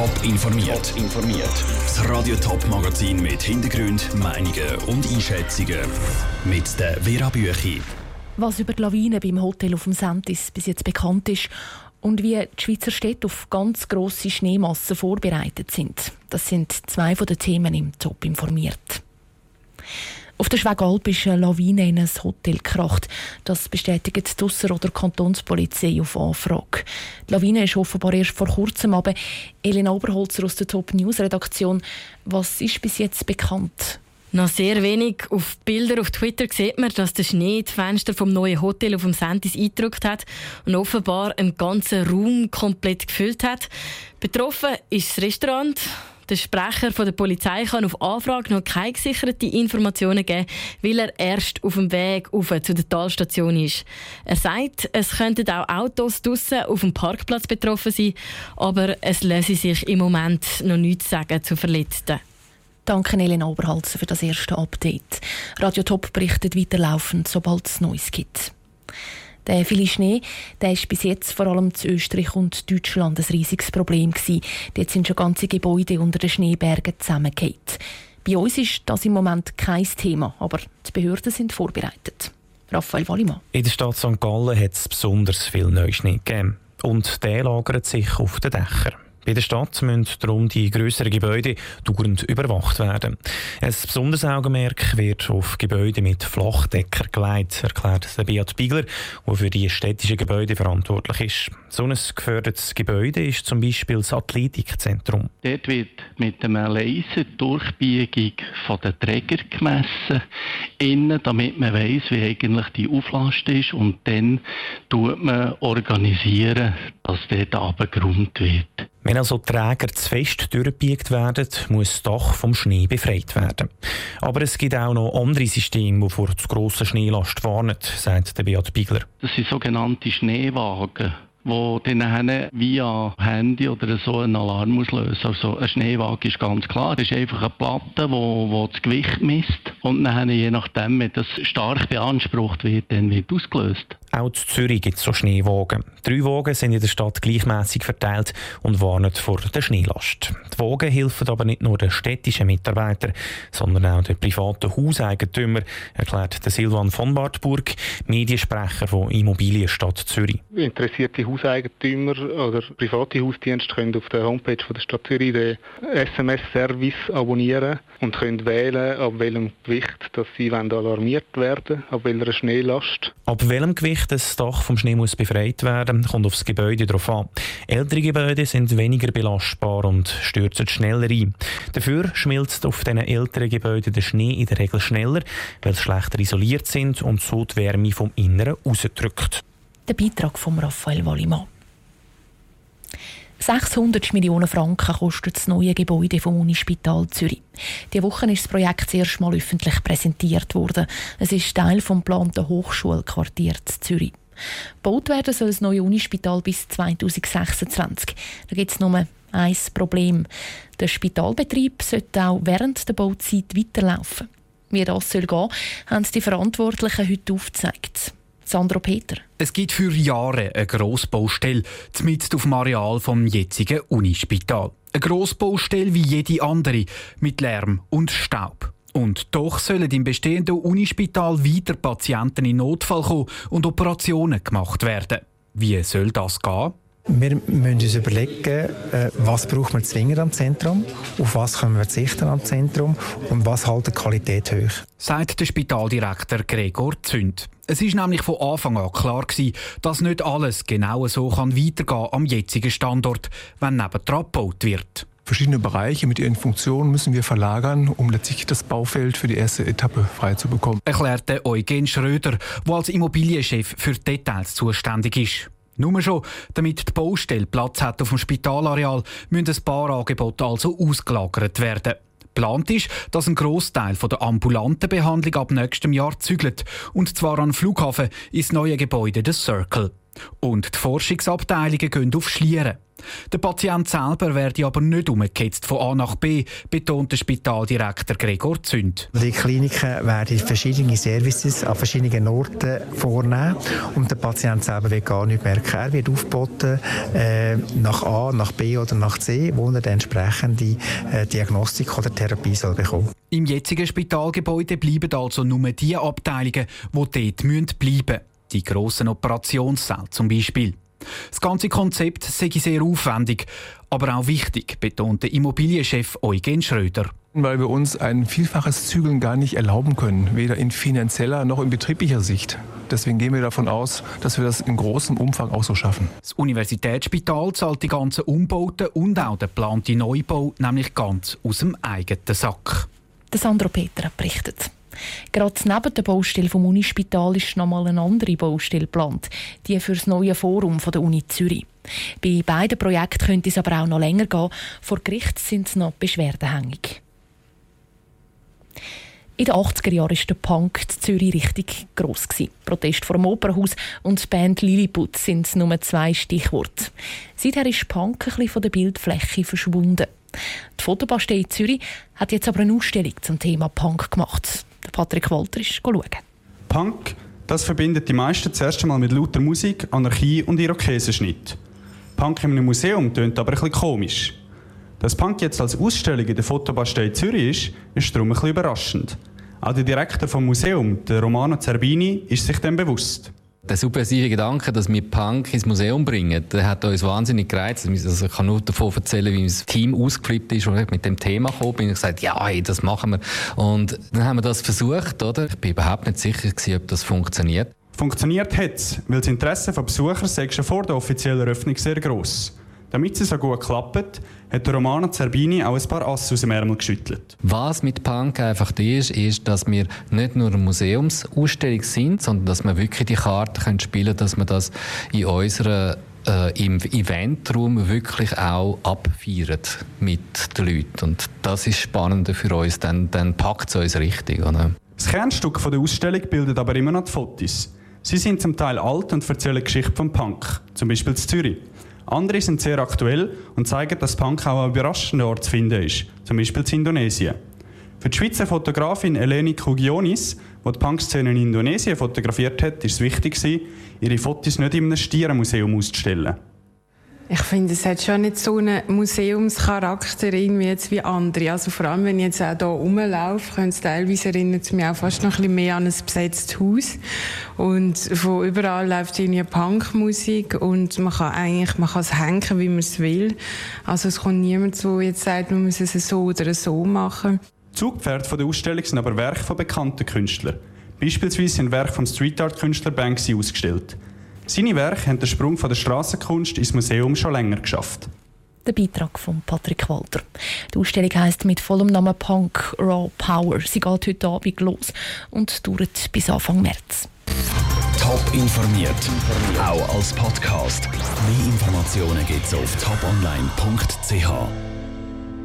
Top informiert. informiert. Das Radio Top Magazin mit Hintergrund, Meinungen und Einschätzungen mit der Vera Büchi. Was über die Lawine beim Hotel auf dem Sentis bis jetzt bekannt ist und wie die Schweizer Städte auf ganz grosse Schneemassen vorbereitet sind, das sind zwei von den Themen im Top informiert. Auf der Schwegalp ist eine Lawine in ein Hotel gekracht. Das bestätigt die Dusser- oder Kantonspolizei auf Anfrage. Die Lawine ist offenbar erst vor kurzem, aber Elena Oberholzer aus der Top News Redaktion. Was ist bis jetzt bekannt? Noch sehr wenig. Auf Bilder auf Twitter sieht man, dass der Schnee die Fenster vom neuen Hotel auf dem Sentis eingedrückt hat und offenbar einen ganzen Raum komplett gefüllt hat. Betroffen ist das Restaurant. Der Sprecher der Polizei kann auf Anfrage noch keine gesicherten Informationen geben, weil er erst auf dem Weg zu der Talstation ist. Er sagt, es könnten auch Autos draussen auf dem Parkplatz betroffen sein, aber es lasse sich im Moment noch nichts sagen zu Verletzten. Danke Elena Oberhalsen für das erste Update. Radio Top berichtet weiterlaufend, sobald es Neues gibt. Der viele Schnee der ist bis jetzt vor allem zu Österreich und Deutschland ein riesiges Problem. Dort sind schon ganze Gebäude unter den Schneebergen zusammengefallen. Bei uns ist das im Moment kein Thema, aber die Behörden sind vorbereitet. Raphael Wallimann. In der Stadt St. Gallen hat es besonders viel Neuschnee gegeben. Und der lagert sich auf den Dächern. Bei der Stadt müssen darum die grösseren Gebäude dauernd überwacht werden. Ein besonderes Augenmerk wird auf Gebäude mit Flachdecker gelegt, erklärt Beat Bigler, der für die städtischen Gebäude verantwortlich ist. So ein gefördertes Gebäude ist zum Beispiel das Athletikzentrum. Dort wird mit einer Laserdurchbiegung von den Träger gemessen, innen, damit man weiß, wie eigentlich die Auflast ist und dann tut man organisieren, dass dort abgeräumt wird. Wenn also Träger zu fest durchgebiegt werden, muss das Dach vom Schnee befreit werden. Aber es gibt auch noch andere Systeme, die vor zu grosser Schneelast warnen, sagt der Beat Bigler. Das sind sogenannte Schneewagen wo dann via Handy oder so einen Alarm auslösen Also ein Schneewagen ist ganz klar, das ist einfach eine Platte, wo das Gewicht misst und dann je nachdem, wenn das stark beansprucht wird, dann wird ausgelöst. Auch in Zürich gibt es so Schneewagen. Drei Wagen sind in der Stadt gleichmäßig verteilt und warnen vor der Schneelast. Die Wagen helfen aber nicht nur den städtischen Mitarbeitern, sondern auch den privaten Hauseigentümern, erklärt Silvan von Bartburg, Mediensprecher von Immobilienstadt Zürich. Interessierte Hauseigentümer oder private Hausdienste können auf der Homepage von der Stadt Zürich den SMS-Service abonnieren und können wählen, ab welchem Gewicht dass sie alarmiert werden ab welcher Schneelast. Ab welchem Gewicht das Dach vom Schnee muss befreit werden, kommt aufs Gebäude darauf an. Ältere Gebäude sind weniger belastbar und stürzen schneller ein. Dafür schmilzt auf diesen älteren Gebäuden der Schnee in der Regel schneller, weil sie schlechter isoliert sind und so die Wärme vom Inneren rausdrückt. Der Beitrag von Raphael Wallimann. 600 Millionen Franken kostet das neue Gebäude vom Unispital Zürich. Diese Woche ist das Projekt zuerst mal öffentlich präsentiert worden. Es ist Teil des geplanten Hochschulquartiers Zürich. Gebaut werden soll das neue Unispital bis 2026. Da gibt es nur ein Problem. Der Spitalbetrieb sollte auch während der Bauzeit weiterlaufen. Wie das soll gehen, haben die Verantwortlichen heute aufgezeigt. Sandro Peter. Es gibt für Jahre eine Grossbaustelle mitten auf dem Areal vom jetzigen Unispital. Eine Grossbaustelle wie jede andere, mit Lärm und Staub. Und doch sollen im bestehenden Unispital weiter Patienten in Notfall kommen und Operationen gemacht werden. Wie soll das gehen? Wir müssen uns überlegen, äh, was braucht man zwingend am Zentrum, auf was können wir verzichten am Zentrum und was hält die Qualität hoch. Sagt der Spitaldirektor Gregor Zünd. Es ist nämlich von Anfang an klar gewesen, dass nicht alles genau so kann weitergehen am jetzigen Standort, wenn neben gebaut wird. Verschiedene Bereiche mit ihren Funktionen müssen wir verlagern, um letztlich das Baufeld für die erste Etappe frei zu bekommen. Erklärte Eugen Schröder, der als Immobilienchef für Details zuständig ist. Nur schon, damit die Baustelle Platz hat auf dem Spitalareal, müssen ein paar Angebote also ausgelagert werden. Geplant ist, dass ein Großteil der ambulanten Behandlung ab nächstem Jahr zügelt, und zwar an Flughafen ins neue Gebäude des Circle. Und die Forschungsabteilungen gehen auf Schlieren. Der Patient selber werde aber nicht umgeketzt von A nach B, betont der Spitaldirektor Gregor Zünd. Die Kliniken werden verschiedene Services an verschiedenen Orten vornehmen und der Patient selber wird gar nicht merken. Er wird aufgeboten äh, nach A, nach B oder nach C, wo er die entsprechende äh, Diagnostik oder Therapie soll bekommen. Im jetzigen Spitalgebäude bleiben also nur die Abteilungen, die dort bleiben müssen. Die grossen Operationssäle zum Beispiel. Das ganze Konzept sei sehr aufwendig, aber auch wichtig, betont der Immobilienchef Eugen Schröder. Weil wir uns ein vielfaches Zügeln gar nicht erlauben können, weder in finanzieller noch in betrieblicher Sicht. Deswegen gehen wir davon aus, dass wir das in großem Umfang auch so schaffen. Das Universitätsspital zahlt die ganzen Umbauten und auch den geplanten Neubau nämlich ganz aus dem eigenen Sack. Der Sandro Peter berichtet. Gerade neben der Baustelle vom Unispital ist noch mal eine andere Baustelle geplant, die für das neue Forum der Uni Zürich. Bei beiden Projekten könnte es aber auch noch länger gehen. Vor Gericht sind noch beschwerdehängig. In den 80er Jahren war der Punk in Zürich richtig gross. Protest vor dem Opernhaus und die Band Lilliput sind nur zwei Stichworte. Seither ist Punk ein bisschen von der Bildfläche verschwunden. Die Fotobastei in Zürich hat jetzt aber eine Ausstellung zum Thema Punk gemacht. Patrick Walter ist schauen. Punk, das verbindet die meisten zuerst einmal mit lauter Musik, Anarchie und Irokesenschnitt. Punk in einem Museum tönt aber bisschen komisch. Dass Punk jetzt als Ausstellung in der Fotobastei Zürich ist, ist darum ein überraschend. Auch der Direktor vom Museum, der Romano Zerbini, ist sich dem bewusst. Der subversive Gedanke, dass wir Punk ins Museum bringen, der hat uns wahnsinnig gereizt. Also ich kann nur davon erzählen, wie das Team ausgeflippt ist, und ich mit dem Thema gekommen bin. Ich gesagt, ja, hey, das machen wir. Und dann haben wir das versucht, oder? Ich bin überhaupt nicht sicher gewesen, ob das funktioniert. Funktioniert hat es, weil das Interesse der Besucher schon vor der offiziellen Eröffnung sehr gross. Damit es so gut klappt, hat der Romano Zerbini auch ein paar Asse aus dem Ärmel geschüttelt. Was mit Punk einfach ist, ist, dass wir nicht nur eine Museumsausstellung sind, sondern dass wir wirklich die Karte können spielen können, dass wir das in unserer äh, im Eventraum wirklich auch abfeiern mit den Leuten. Und das ist spannend für uns, dann, dann packt es uns richtig. Oder? Das Kernstück der Ausstellung bildet aber immer noch die Fotos. Sie sind zum Teil alt und erzählen Geschichte vom Punk, zum Beispiel in Zürich. Andere sind sehr aktuell und zeigen, dass Punk auch an überraschenden Orten zu finden ist, zum Beispiel in Indonesien. Für die Schweizer Fotografin Eleni Kugionis, die die Punk-Szene in Indonesien fotografiert hat, ist es wichtig, ihre Fotos nicht in einem Stierenmuseum auszustellen. Ich finde, es hat schon nicht so einen Museumscharakter irgendwie jetzt wie andere. Also vor allem, wenn ich jetzt auch hier rumlaufe, können es teilweise erinnert es mich auch fast noch ein bisschen mehr an ein besetztes Haus. Und von überall läuft irgendwie Punkmusik und man kann eigentlich, man kann es hängen, wie man es will. Also es kommt niemand, der jetzt sagt, man muss es so oder so machen. Zugpferd von der Ausstellung sind aber Werke von bekannten Künstlern. Beispielsweise sind Werke vom Street Art Künstler Banksy ausgestellt. Seine Werke haben den Sprung von der Strassenkunst ins Museum schon länger geschafft. Der Beitrag von Patrick Walter. Die Ausstellung heisst mit vollem Namen Punk Raw Power. Sie geht heute Abend los und dauert bis Anfang März. Top informiert, auch als Podcast. Mehr Informationen gibt es auf toponline.ch.